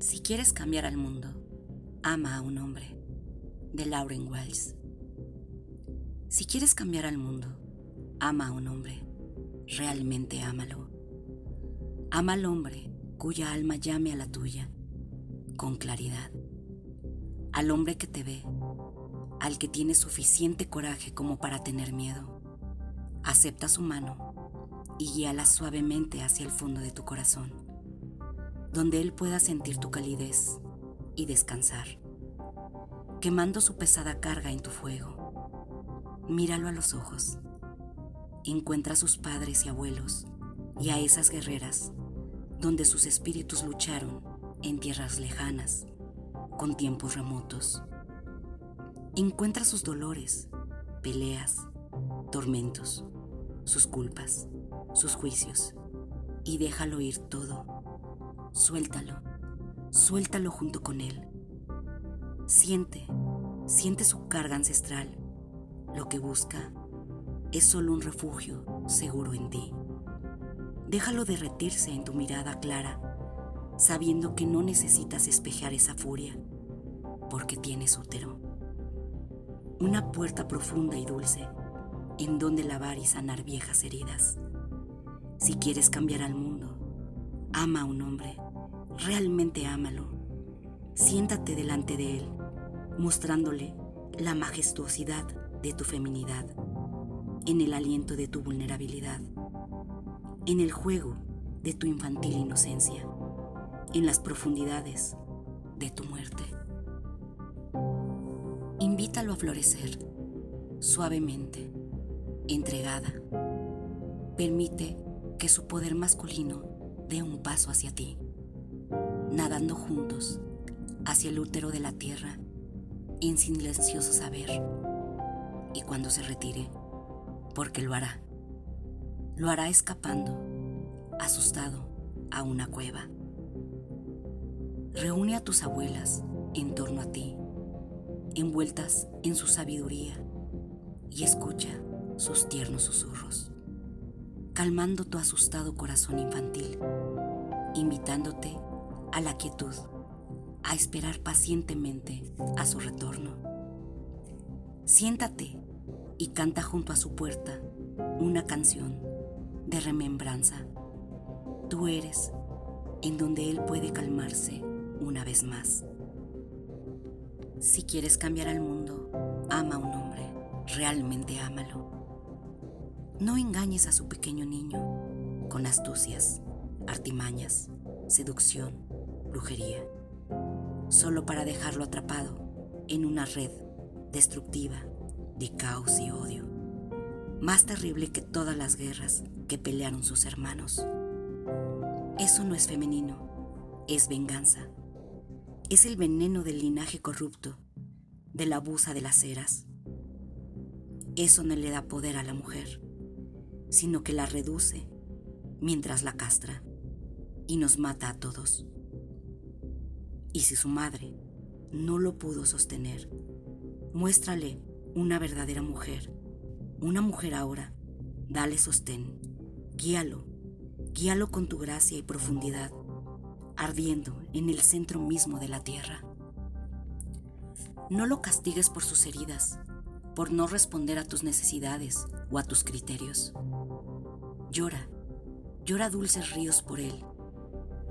Si quieres cambiar al mundo, ama a un hombre, de Lauren Wells. Si quieres cambiar al mundo, ama a un hombre, realmente ámalo. Ama al hombre cuya alma llame a la tuya, con claridad. Al hombre que te ve, al que tiene suficiente coraje como para tener miedo. Acepta su mano y guíala suavemente hacia el fondo de tu corazón donde Él pueda sentir tu calidez y descansar, quemando su pesada carga en tu fuego. Míralo a los ojos. Encuentra a sus padres y abuelos y a esas guerreras donde sus espíritus lucharon en tierras lejanas, con tiempos remotos. Encuentra sus dolores, peleas, tormentos, sus culpas, sus juicios, y déjalo ir todo Suéltalo, suéltalo junto con él. Siente, siente su carga ancestral. Lo que busca es solo un refugio seguro en ti. Déjalo derretirse en tu mirada clara, sabiendo que no necesitas espejar esa furia, porque tienes útero. Una puerta profunda y dulce en donde lavar y sanar viejas heridas. Si quieres cambiar al mundo, Ama a un hombre, realmente ámalo. Siéntate delante de él, mostrándole la majestuosidad de tu feminidad, en el aliento de tu vulnerabilidad, en el juego de tu infantil inocencia, en las profundidades de tu muerte. Invítalo a florecer, suavemente, entregada. Permite que su poder masculino dé un paso hacia ti, nadando juntos hacia el útero de la tierra en silencioso saber. Y cuando se retire, porque lo hará, lo hará escapando, asustado, a una cueva. Reúne a tus abuelas en torno a ti, envueltas en su sabiduría, y escucha sus tiernos susurros calmando tu asustado corazón infantil, invitándote a la quietud, a esperar pacientemente a su retorno. Siéntate y canta junto a su puerta una canción de remembranza. Tú eres en donde Él puede calmarse una vez más. Si quieres cambiar al mundo, ama a un hombre, realmente ámalo no engañes a su pequeño niño con astucias, artimañas, seducción, brujería, solo para dejarlo atrapado en una red destructiva de caos y odio, más terrible que todas las guerras que pelearon sus hermanos. Eso no es femenino, es venganza. Es el veneno del linaje corrupto, de la abusa de las eras. Eso no le da poder a la mujer sino que la reduce mientras la castra y nos mata a todos. Y si su madre no lo pudo sostener, muéstrale una verdadera mujer, una mujer ahora, dale sostén, guíalo, guíalo con tu gracia y profundidad, ardiendo en el centro mismo de la tierra. No lo castigues por sus heridas, por no responder a tus necesidades o a tus criterios. Llora, llora dulces ríos por él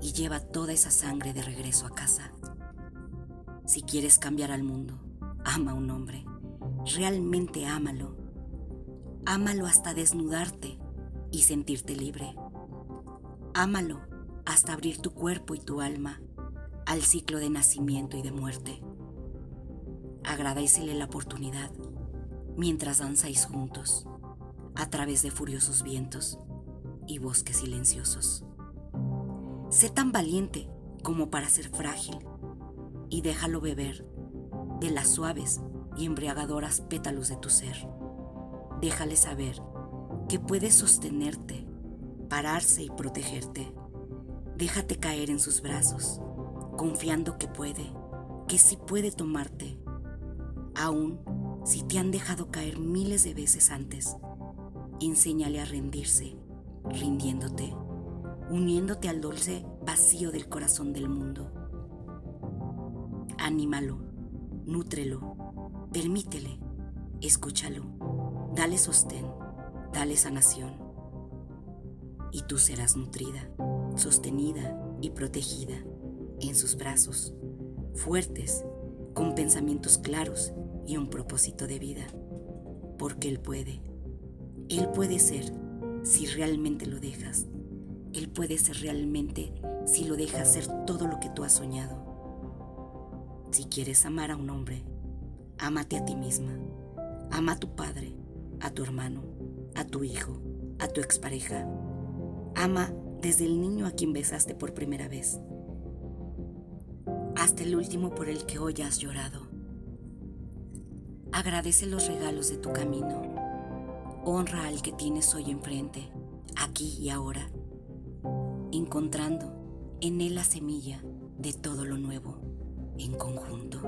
y lleva toda esa sangre de regreso a casa. Si quieres cambiar al mundo, ama a un hombre, realmente ámalo. Ámalo hasta desnudarte y sentirte libre. Ámalo hasta abrir tu cuerpo y tu alma al ciclo de nacimiento y de muerte. Agradecele la oportunidad mientras danzáis juntos a través de furiosos vientos y bosques silenciosos. Sé tan valiente como para ser frágil y déjalo beber de las suaves y embriagadoras pétalos de tu ser. Déjale saber que puedes sostenerte, pararse y protegerte. Déjate caer en sus brazos, confiando que puede, que sí puede tomarte, aun si te han dejado caer miles de veces antes. Enséñale a rendirse rindiéndote, uniéndote al dulce vacío del corazón del mundo, Anímalo, nútrelo, permítele, escúchalo, dale sostén, dale sanación. Y tú serás nutrida, sostenida y protegida en sus brazos, fuertes, con pensamientos claros y un propósito de vida, porque Él puede. Él puede ser si realmente lo dejas. Él puede ser realmente si lo dejas ser todo lo que tú has soñado. Si quieres amar a un hombre, ámate a ti misma. Ama a tu padre, a tu hermano, a tu hijo, a tu expareja. Ama desde el niño a quien besaste por primera vez, hasta el último por el que hoy has llorado. Agradece los regalos de tu camino honra al que tienes hoy enfrente, aquí y ahora, encontrando en él la semilla de todo lo nuevo en conjunto.